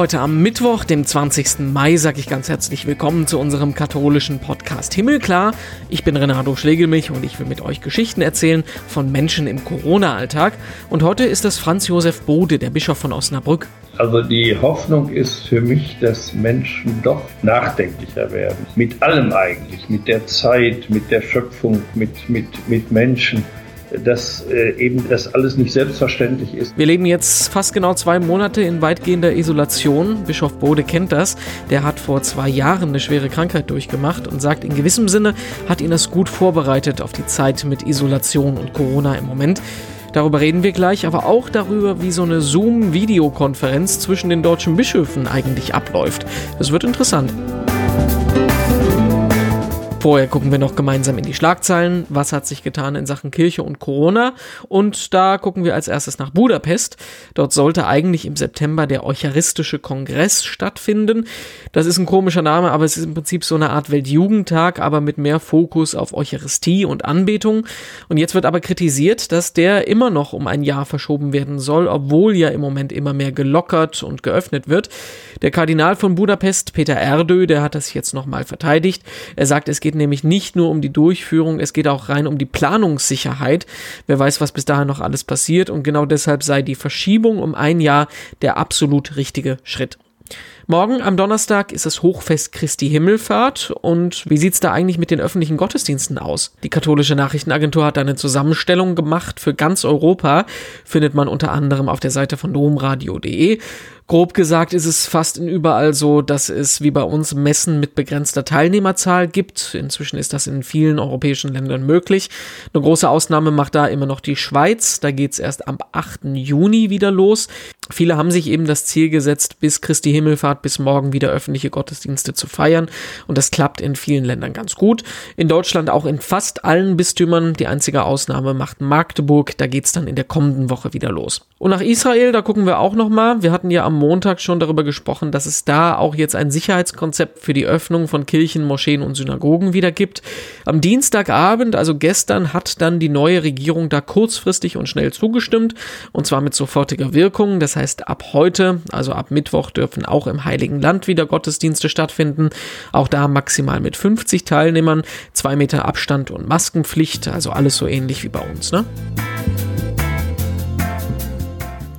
Heute am Mittwoch, dem 20. Mai, sage ich ganz herzlich willkommen zu unserem katholischen Podcast Himmelklar. Ich bin Renato Schlegelmich und ich will mit euch Geschichten erzählen von Menschen im Corona-Alltag. Und heute ist das Franz Josef Bode, der Bischof von Osnabrück. Also die Hoffnung ist für mich, dass Menschen doch nachdenklicher werden. Mit allem eigentlich, mit der Zeit, mit der Schöpfung, mit, mit, mit Menschen dass äh, eben das alles nicht selbstverständlich ist. Wir leben jetzt fast genau zwei Monate in weitgehender Isolation. Bischof Bode kennt das. Der hat vor zwei Jahren eine schwere Krankheit durchgemacht und sagt, in gewissem Sinne hat ihn das gut vorbereitet auf die Zeit mit Isolation und Corona im Moment. Darüber reden wir gleich, aber auch darüber, wie so eine Zoom-Videokonferenz zwischen den deutschen Bischöfen eigentlich abläuft. Das wird interessant. Vorher gucken wir noch gemeinsam in die Schlagzeilen. Was hat sich getan in Sachen Kirche und Corona? Und da gucken wir als erstes nach Budapest. Dort sollte eigentlich im September der Eucharistische Kongress stattfinden. Das ist ein komischer Name, aber es ist im Prinzip so eine Art Weltjugendtag, aber mit mehr Fokus auf Eucharistie und Anbetung. Und jetzt wird aber kritisiert, dass der immer noch um ein Jahr verschoben werden soll, obwohl ja im Moment immer mehr gelockert und geöffnet wird. Der Kardinal von Budapest, Peter Erdö, der hat das jetzt nochmal verteidigt. Er sagt, es geht geht nämlich nicht nur um die Durchführung, es geht auch rein um die Planungssicherheit. Wer weiß, was bis dahin noch alles passiert und genau deshalb sei die Verschiebung um ein Jahr der absolut richtige Schritt. Morgen am Donnerstag ist das Hochfest Christi Himmelfahrt und wie sieht's da eigentlich mit den öffentlichen Gottesdiensten aus? Die katholische Nachrichtenagentur hat eine Zusammenstellung gemacht für ganz Europa, findet man unter anderem auf der Seite von domradio.de. Grob gesagt ist es fast in überall so, dass es wie bei uns Messen mit begrenzter Teilnehmerzahl gibt. Inzwischen ist das in vielen europäischen Ländern möglich. Eine große Ausnahme macht da immer noch die Schweiz. Da geht's erst am 8. Juni wieder los. Viele haben sich eben das Ziel gesetzt, bis Christi Himmelfahrt bis morgen wieder öffentliche Gottesdienste zu feiern. Und das klappt in vielen Ländern ganz gut. In Deutschland auch in fast allen Bistümern. Die einzige Ausnahme macht Magdeburg. Da geht's dann in der kommenden Woche wieder los. Und nach Israel, da gucken wir auch nochmal. Wir hatten ja am Montag schon darüber gesprochen, dass es da auch jetzt ein Sicherheitskonzept für die Öffnung von Kirchen, Moscheen und Synagogen wieder gibt. Am Dienstagabend, also gestern, hat dann die neue Regierung da kurzfristig und schnell zugestimmt und zwar mit sofortiger Wirkung. Das heißt, ab heute, also ab Mittwoch, dürfen auch im Heiligen Land wieder Gottesdienste stattfinden. Auch da maximal mit 50 Teilnehmern, zwei Meter Abstand und Maskenpflicht, also alles so ähnlich wie bei uns, ne?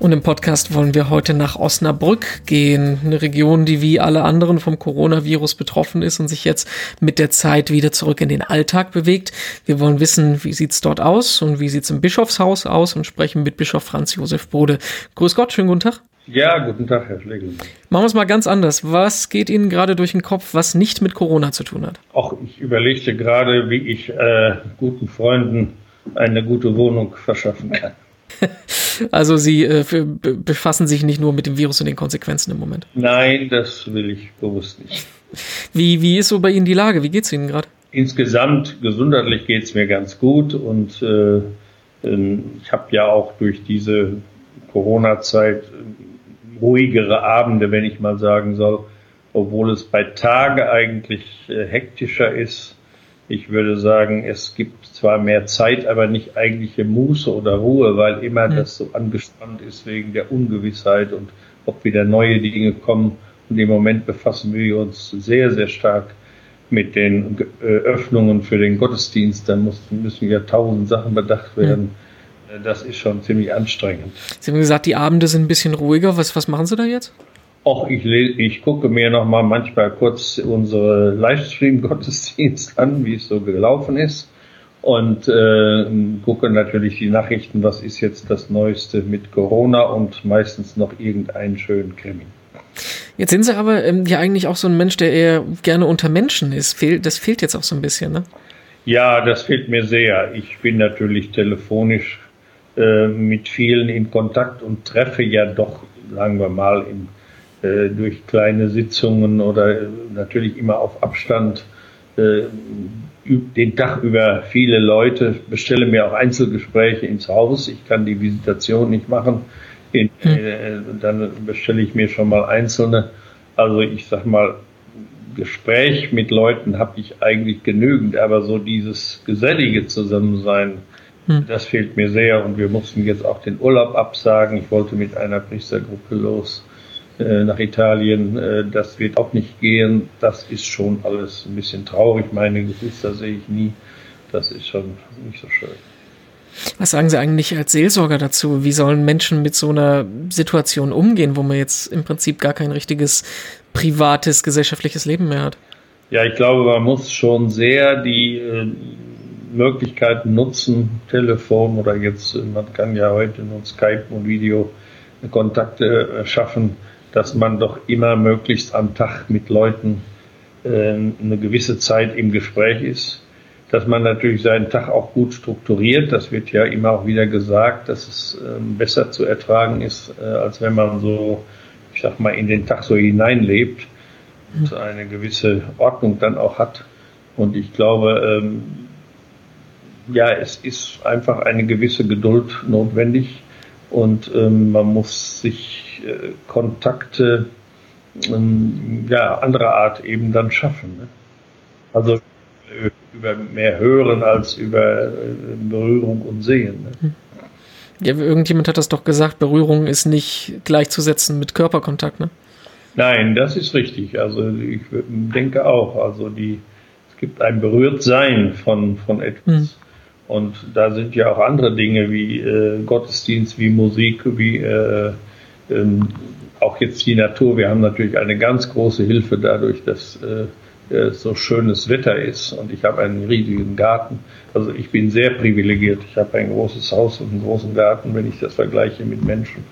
Und im Podcast wollen wir heute nach Osnabrück gehen, eine Region, die wie alle anderen vom Coronavirus betroffen ist und sich jetzt mit der Zeit wieder zurück in den Alltag bewegt. Wir wollen wissen, wie sieht's dort aus und wie sieht's im Bischofshaus aus und sprechen mit Bischof Franz Josef Bode. Grüß Gott, schönen guten Tag. Ja, guten Tag, Herr Schlegel. Machen wir es mal ganz anders. Was geht Ihnen gerade durch den Kopf, was nicht mit Corona zu tun hat? Auch ich überlegte gerade, wie ich äh, guten Freunden eine gute Wohnung verschaffen kann. Also Sie äh, befassen sich nicht nur mit dem Virus und den Konsequenzen im Moment. Nein, das will ich bewusst nicht. Wie, wie ist so bei Ihnen die Lage? Wie geht es Ihnen gerade? Insgesamt gesundheitlich geht es mir ganz gut und äh, ähm, ich habe ja auch durch diese Corona-Zeit ruhigere Abende, wenn ich mal sagen soll, obwohl es bei Tage eigentlich äh, hektischer ist ich würde sagen, es gibt zwar mehr Zeit, aber nicht eigentliche Muße oder Ruhe, weil immer mhm. das so angespannt ist wegen der Ungewissheit und ob wieder neue Dinge kommen. Und im Moment befassen wir uns sehr, sehr stark mit den äh, Öffnungen für den Gottesdienst. Da müssen, müssen ja tausend Sachen bedacht werden. Mhm. Das ist schon ziemlich anstrengend. Sie haben gesagt, die Abende sind ein bisschen ruhiger. Was, was machen Sie da jetzt? Och, ich, ich gucke mir noch mal manchmal kurz unsere Livestream-Gottesdienst an, wie es so gelaufen ist. Und äh, gucke natürlich die Nachrichten, was ist jetzt das Neueste mit Corona und meistens noch irgendeinen schönen Krimi. Jetzt sind Sie aber ähm, ja eigentlich auch so ein Mensch, der eher gerne unter Menschen ist. Fehl, das fehlt jetzt auch so ein bisschen, ne? Ja, das fehlt mir sehr. Ich bin natürlich telefonisch äh, mit vielen in Kontakt und treffe ja doch, sagen wir mal, in äh, durch kleine Sitzungen oder natürlich immer auf Abstand äh, den Tag über viele Leute, bestelle mir auch Einzelgespräche ins Haus. Ich kann die Visitation nicht machen. In, hm. äh, dann bestelle ich mir schon mal einzelne. Also ich sag mal, Gespräch mit Leuten habe ich eigentlich genügend, aber so dieses gesellige Zusammensein, hm. das fehlt mir sehr und wir mussten jetzt auch den Urlaub absagen. Ich wollte mit einer Priestergruppe los äh, nach Italien. Äh, das wird auch nicht gehen. Das ist schon alles ein bisschen traurig. Meine Geschwister sehe ich nie. Das ist schon nicht so schön. Was sagen Sie eigentlich als Seelsorger dazu? Wie sollen Menschen mit so einer Situation umgehen, wo man jetzt im Prinzip gar kein richtiges privates, gesellschaftliches Leben mehr hat? Ja, ich glaube, man muss schon sehr die äh, Möglichkeiten nutzen, Telefon oder jetzt, man kann ja heute nur Skype und Videokontakte äh, schaffen, dass man doch immer möglichst am Tag mit Leuten äh, eine gewisse Zeit im Gespräch ist. Dass man natürlich seinen Tag auch gut strukturiert, das wird ja immer auch wieder gesagt, dass es ähm, besser zu ertragen ist, äh, als wenn man so, ich sag mal, in den Tag so hineinlebt und eine gewisse Ordnung dann auch hat. Und ich glaube, ähm, ja, es ist einfach eine gewisse Geduld notwendig und ähm, man muss sich äh, Kontakte ähm, ja, anderer Art eben dann schaffen. Ne? Also äh, über mehr hören als über äh, Berührung und Sehen. Ne? Hm. Ja, irgendjemand hat das doch gesagt, Berührung ist nicht gleichzusetzen mit Körperkontakt, ne? Nein, das ist richtig. Also ich denke auch, also die, es gibt ein Berührtsein von, von etwas. Hm. Und da sind ja auch andere Dinge wie äh, Gottesdienst, wie Musik, wie äh, ähm, auch jetzt die Natur. Wir haben natürlich eine ganz große Hilfe dadurch, dass äh, äh, so schönes Wetter ist und ich habe einen riesigen Garten. Also ich bin sehr privilegiert. Ich habe ein großes Haus und einen großen Garten, wenn ich das vergleiche mit Menschen,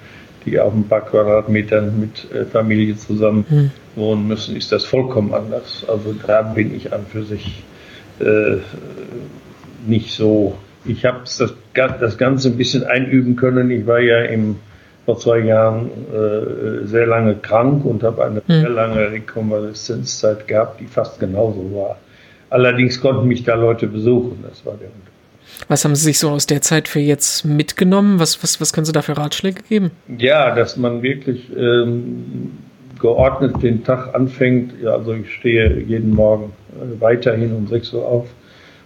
die auf ein paar Quadratmetern mit äh, Familie zusammen hm. wohnen müssen, ist das vollkommen anders. Also da bin ich an für sich äh, nicht so. Ich habe das, das Ganze ein bisschen einüben können. Ich war ja im, vor zwei Jahren äh, sehr lange krank und habe eine hm. sehr lange Rekonvaleszenzzeit gehabt, die fast genauso war. Allerdings konnten mich da Leute besuchen, das war der Unterschied. Was haben Sie sich so aus der Zeit für jetzt mitgenommen? Was, was, was können Sie da für Ratschläge geben? Ja, dass man wirklich ähm, geordnet den Tag anfängt. Ja, also ich stehe jeden Morgen äh, weiterhin um 6 Uhr auf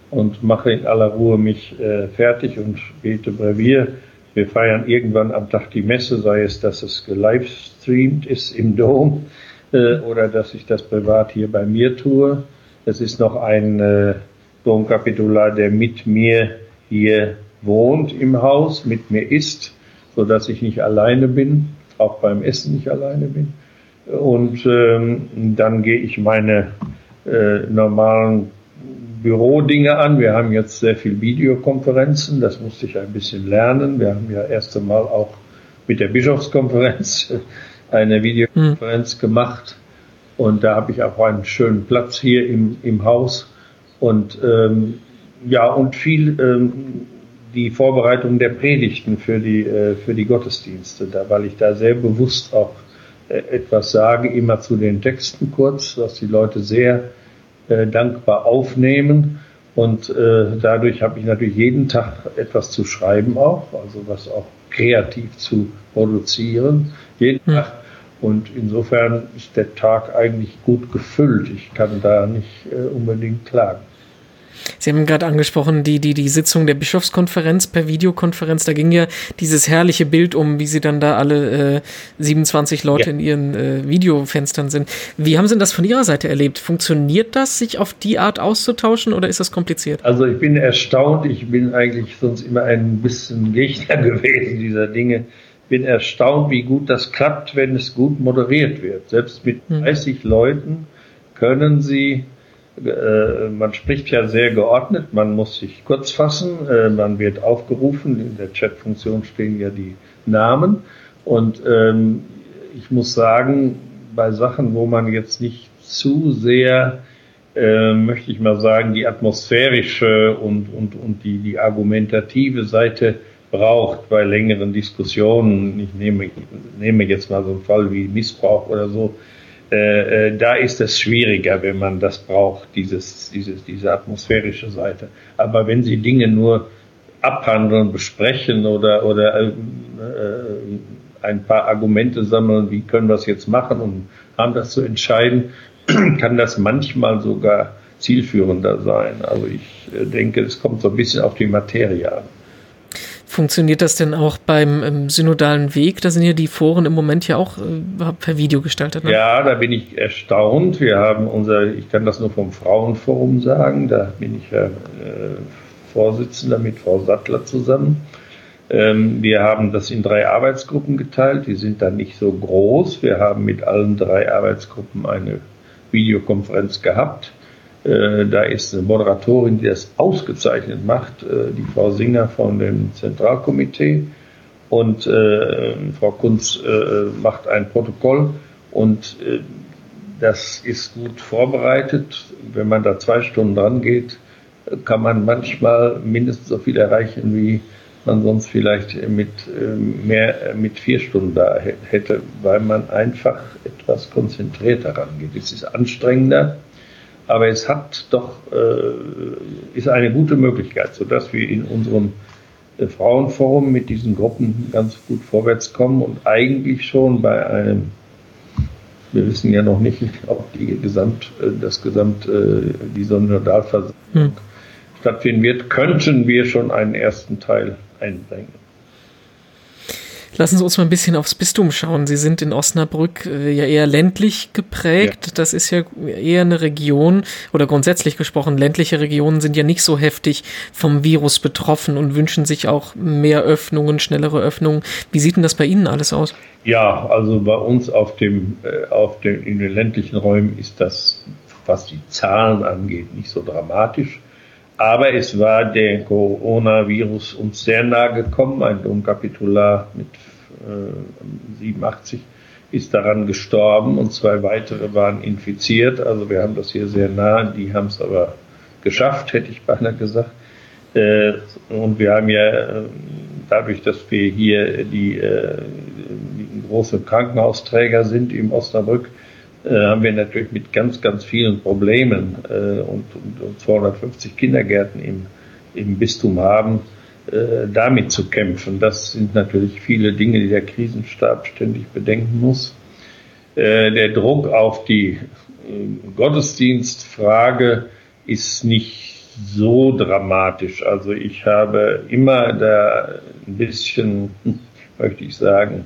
und mache in aller Ruhe mich äh, fertig und bete Brevier. Wir feiern irgendwann am Tag die Messe, sei es, dass es gelivestreamt ist im Dom äh, oder dass ich das privat hier bei mir tue. Es ist noch ein äh, Domkapitular, der mit mir hier wohnt im Haus, mit mir isst, so dass ich nicht alleine bin, auch beim Essen nicht alleine bin. Und ähm, dann gehe ich meine äh, normalen Bürodinge an. Wir haben jetzt sehr viel Videokonferenzen, das musste ich ein bisschen lernen. Wir haben ja erst einmal auch mit der Bischofskonferenz eine Videokonferenz hm. gemacht und da habe ich auch einen schönen Platz hier im, im Haus und ähm, ja, und viel ähm, die Vorbereitung der Predigten für die, äh, für die Gottesdienste, da, weil ich da sehr bewusst auch äh, etwas sage, immer zu den Texten kurz, was die Leute sehr äh, dankbar aufnehmen. Und äh, dadurch habe ich natürlich jeden Tag etwas zu schreiben auch, also was auch kreativ zu produzieren, jeden hm. Tag. Und insofern ist der Tag eigentlich gut gefüllt. Ich kann da nicht äh, unbedingt klagen. Sie haben gerade angesprochen, die, die, die Sitzung der Bischofskonferenz per Videokonferenz, da ging ja dieses herrliche Bild um, wie sie dann da alle äh, 27 Leute ja. in ihren äh, Videofenstern sind. Wie haben Sie das von Ihrer Seite erlebt? Funktioniert das, sich auf die Art auszutauschen oder ist das kompliziert? Also ich bin erstaunt, ich bin eigentlich sonst immer ein bisschen Gegner gewesen dieser Dinge. Bin erstaunt, wie gut das klappt, wenn es gut moderiert wird. Selbst mit 30 hm. Leuten können Sie äh, man spricht ja sehr geordnet, man muss sich kurz fassen, äh, man wird aufgerufen, in der Chat-Funktion stehen ja die Namen. Und ähm, ich muss sagen, bei Sachen, wo man jetzt nicht zu sehr, äh, möchte ich mal sagen, die atmosphärische und, und, und die, die argumentative Seite braucht bei längeren Diskussionen, ich nehme, nehme jetzt mal so einen Fall wie Missbrauch oder so, äh, äh, da ist es schwieriger, wenn man das braucht, dieses, dieses, diese atmosphärische Seite. Aber wenn Sie Dinge nur abhandeln, besprechen oder, oder äh, ein paar Argumente sammeln, wie können wir es jetzt machen und haben das zu entscheiden, kann das manchmal sogar zielführender sein. Also ich äh, denke, es kommt so ein bisschen auf die Materie an. Funktioniert das denn auch beim ähm, synodalen Weg? Da sind ja die Foren im Moment ja auch äh, per Video gestaltet. Ne? Ja, da bin ich erstaunt. Wir haben unser, ich kann das nur vom Frauenforum sagen, da bin ich ja äh, Vorsitzender mit Frau Sattler zusammen. Ähm, wir haben das in drei Arbeitsgruppen geteilt. Die sind dann nicht so groß. Wir haben mit allen drei Arbeitsgruppen eine Videokonferenz gehabt. Äh, da ist eine Moderatorin, die das ausgezeichnet macht, äh, die Frau Singer von dem Zentralkomitee. Und äh, Frau Kunz macht ein Protokoll und das ist gut vorbereitet. Wenn man da zwei Stunden dran geht, kann man manchmal mindestens so viel erreichen, wie man sonst vielleicht mit mehr mit vier Stunden da hätte, weil man einfach etwas konzentrierter rangeht. Es ist anstrengender, aber es hat doch äh, ist eine gute Möglichkeit, sodass wir in unserem äh, Frauenforum mit diesen Gruppen ganz gut vorwärts kommen und eigentlich schon bei einem wir wissen ja noch nicht, ob die Gesamt, äh, das Gesamt, die Synodalversammlung hm. stattfinden wird, könnten wir schon einen ersten Teil einbringen. Lassen Sie uns mal ein bisschen aufs Bistum schauen. Sie sind in Osnabrück äh, ja eher ländlich geprägt. Ja. Das ist ja eher eine Region oder grundsätzlich gesprochen, ländliche Regionen sind ja nicht so heftig vom Virus betroffen und wünschen sich auch mehr Öffnungen, schnellere Öffnungen. Wie sieht denn das bei Ihnen alles aus? Ja, also bei uns auf dem, äh, auf dem, in den ländlichen Räumen ist das, was die Zahlen angeht, nicht so dramatisch. Aber es war der Coronavirus uns sehr nahe gekommen. Ein Domkapitular mit äh, 87 ist daran gestorben und zwei weitere waren infiziert. Also wir haben das hier sehr nah. Die haben es aber geschafft, hätte ich beinahe gesagt. Äh, und wir haben ja äh, dadurch, dass wir hier die, äh, die große Krankenhausträger sind im Osnabrück, haben wir natürlich mit ganz, ganz vielen Problemen äh, und, und, und 250 Kindergärten im, im Bistum haben, äh, damit zu kämpfen. Das sind natürlich viele Dinge, die der Krisenstab ständig bedenken muss. Äh, der Druck auf die äh, Gottesdienstfrage ist nicht so dramatisch. Also ich habe immer da ein bisschen, möchte ich sagen,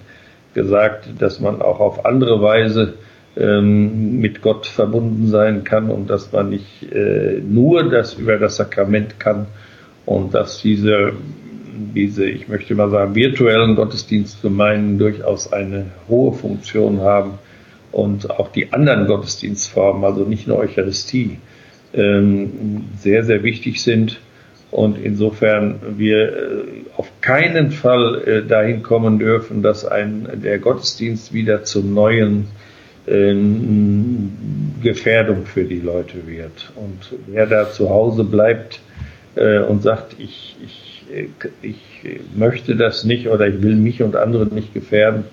gesagt, dass man auch auf andere Weise ähm, mit Gott verbunden sein kann und dass man nicht äh, nur das über das Sakrament kann und dass diese, diese, ich möchte mal sagen, virtuellen Gottesdienstgemeinden durchaus eine hohe Funktion haben und auch die anderen Gottesdienstformen, also nicht nur Eucharistie, ähm, sehr, sehr wichtig sind. Und insofern wir äh, auf keinen Fall äh, dahin kommen dürfen, dass ein, der Gottesdienst wieder zum neuen Gefährdung für die Leute wird. Und wer da zu Hause bleibt äh, und sagt, ich, ich, ich möchte das nicht oder ich will mich und andere nicht gefährden,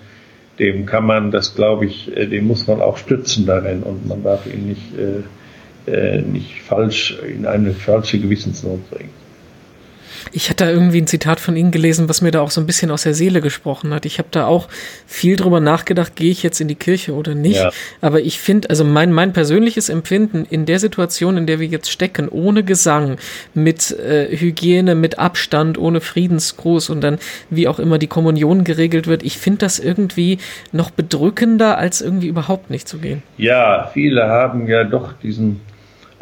dem kann man das, glaube ich, äh, dem muss man auch stützen darin und man darf ihn nicht, äh, äh nicht falsch in eine falsche Gewissensnot bringen. Ich hatte da irgendwie ein Zitat von Ihnen gelesen, was mir da auch so ein bisschen aus der Seele gesprochen hat. Ich habe da auch viel drüber nachgedacht, gehe ich jetzt in die Kirche oder nicht. Ja. Aber ich finde, also mein, mein persönliches Empfinden in der Situation, in der wir jetzt stecken, ohne Gesang, mit äh, Hygiene, mit Abstand, ohne Friedensgruß und dann wie auch immer die Kommunion geregelt wird, ich finde das irgendwie noch bedrückender, als irgendwie überhaupt nicht zu gehen. Ja, viele haben ja doch diesen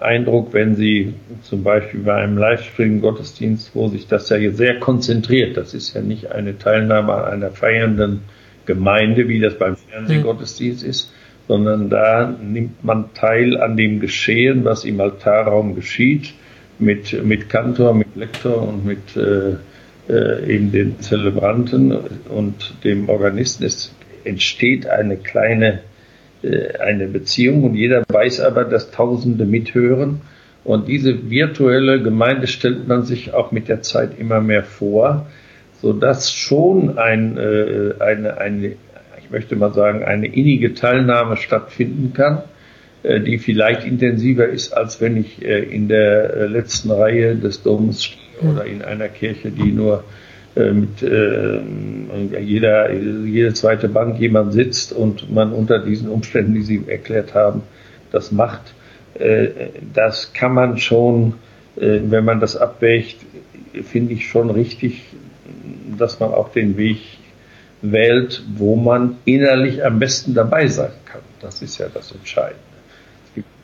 Eindruck, wenn Sie zum Beispiel bei einem Livestream-Gottesdienst, wo sich das ja sehr konzentriert, das ist ja nicht eine Teilnahme an einer feiernden Gemeinde, wie das beim Fernsehgottesdienst ist, sondern da nimmt man teil an dem Geschehen, was im Altarraum geschieht, mit, mit Kantor, mit Lektor und mit äh, äh, eben den Zelebranten und dem Organisten. Es entsteht eine kleine eine Beziehung und jeder weiß aber, dass Tausende mithören. Und diese virtuelle Gemeinde stellt man sich auch mit der Zeit immer mehr vor, so dass schon ein, äh, eine, eine, ich möchte mal sagen, eine innige Teilnahme stattfinden kann, äh, die vielleicht intensiver ist, als wenn ich in der letzten Reihe des Doms stehe oder in einer Kirche, die nur äh, mit äh, jeder, jede zweite Bank jemand sitzt und man unter diesen Umständen, die Sie erklärt haben, das macht, äh, das kann man schon, äh, wenn man das abwägt, finde ich schon richtig, dass man auch den Weg wählt, wo man innerlich am besten dabei sein kann. Das ist ja das Entscheidende.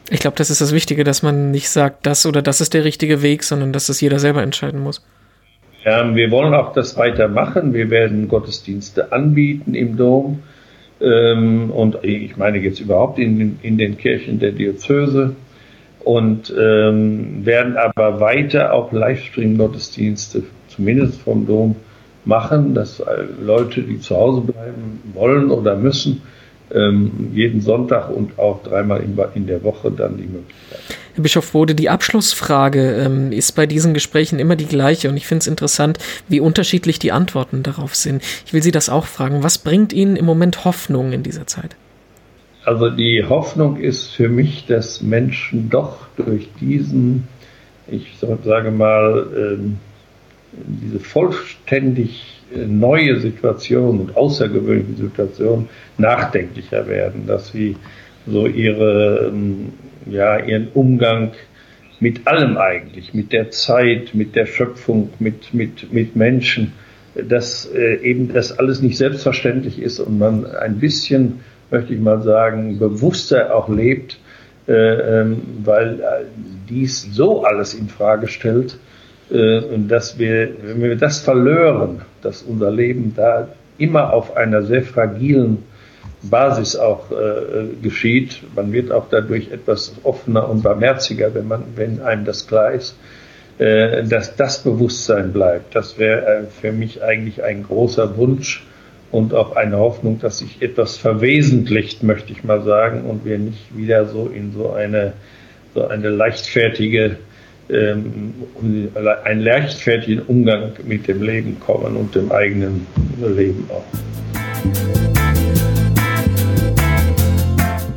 Ich glaube, das ist das Wichtige, dass man nicht sagt, das oder das ist der richtige Weg, sondern dass das jeder selber entscheiden muss. Ja, wir wollen auch das weitermachen. Wir werden Gottesdienste anbieten im Dom. Ähm, und ich meine jetzt überhaupt in, in den Kirchen der Diözese und ähm, werden aber weiter auch Livestream-Gottesdienste, zumindest vom Dom, machen, dass Leute, die zu Hause bleiben wollen oder müssen, ähm, jeden Sonntag und auch dreimal in, der Woche dann die Möglichkeit. Bischof Bode, die Abschlussfrage ähm, ist bei diesen Gesprächen immer die gleiche und ich finde es interessant, wie unterschiedlich die Antworten darauf sind. Ich will Sie das auch fragen. Was bringt Ihnen im Moment Hoffnung in dieser Zeit? Also die Hoffnung ist für mich, dass Menschen doch durch diesen, ich sage mal, ähm, diese vollständig äh, neue Situation und außergewöhnliche Situation nachdenklicher werden, dass sie so ihre, ähm, ja, ihren Umgang mit allem eigentlich, mit der Zeit, mit der Schöpfung, mit, mit, mit Menschen, dass äh, eben das alles nicht selbstverständlich ist und man ein bisschen, möchte ich mal sagen, bewusster auch lebt, äh, ähm, weil äh, dies so alles in Frage stellt, äh, dass wir, wenn wir das verlören, dass unser Leben da immer auf einer sehr fragilen Basis auch äh, geschieht. Man wird auch dadurch etwas offener und barmherziger, wenn man, wenn einem das klar ist, äh, dass das Bewusstsein bleibt. Das wäre äh, für mich eigentlich ein großer Wunsch und auch eine Hoffnung, dass sich etwas verwesentlicht, möchte ich mal sagen, und wir nicht wieder so in so eine so eine leichtfertige ähm, einen leichtfertigen Umgang mit dem Leben kommen und dem eigenen Leben auch.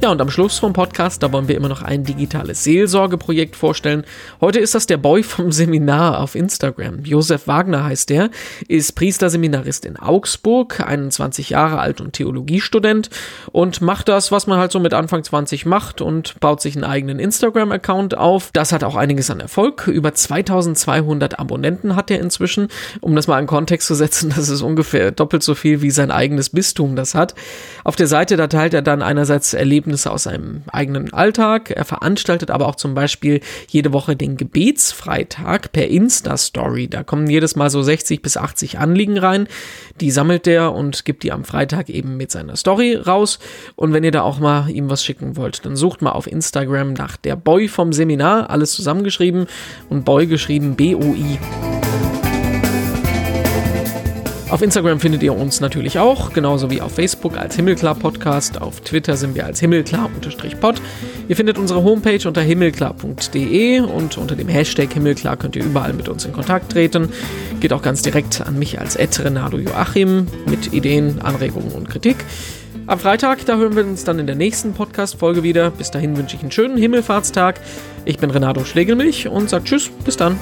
Ja, und am Schluss vom Podcast, da wollen wir immer noch ein digitales Seelsorgeprojekt vorstellen. Heute ist das der Boy vom Seminar auf Instagram. Josef Wagner heißt der, ist Priesterseminarist in Augsburg, 21 Jahre alt und Theologiestudent und macht das, was man halt so mit Anfang 20 macht und baut sich einen eigenen Instagram-Account auf. Das hat auch einiges an Erfolg. Über 2200 Abonnenten hat er inzwischen. Um das mal in Kontext zu setzen, das ist ungefähr doppelt so viel, wie sein eigenes Bistum das hat. Auf der Seite, da teilt er dann einerseits Erlebnisse Erlebnisse aus seinem eigenen Alltag. Er veranstaltet aber auch zum Beispiel jede Woche den Gebetsfreitag per Insta-Story. Da kommen jedes Mal so 60 bis 80 Anliegen rein. Die sammelt er und gibt die am Freitag eben mit seiner Story raus. Und wenn ihr da auch mal ihm was schicken wollt, dann sucht mal auf Instagram nach der Boy vom Seminar, alles zusammengeschrieben und Boy geschrieben B-O-I. Auf Instagram findet ihr uns natürlich auch, genauso wie auf Facebook als Himmelklar Podcast. Auf Twitter sind wir als Himmelklar-Pod. Ihr findet unsere Homepage unter himmelklar.de und unter dem Hashtag Himmelklar könnt ihr überall mit uns in Kontakt treten. Geht auch ganz direkt an mich als Ed Renato Joachim mit Ideen, Anregungen und Kritik. Am Freitag, da hören wir uns dann in der nächsten Podcast-Folge wieder. Bis dahin wünsche ich einen schönen Himmelfahrtstag. Ich bin Renato Schlegelmilch und sage Tschüss, bis dann.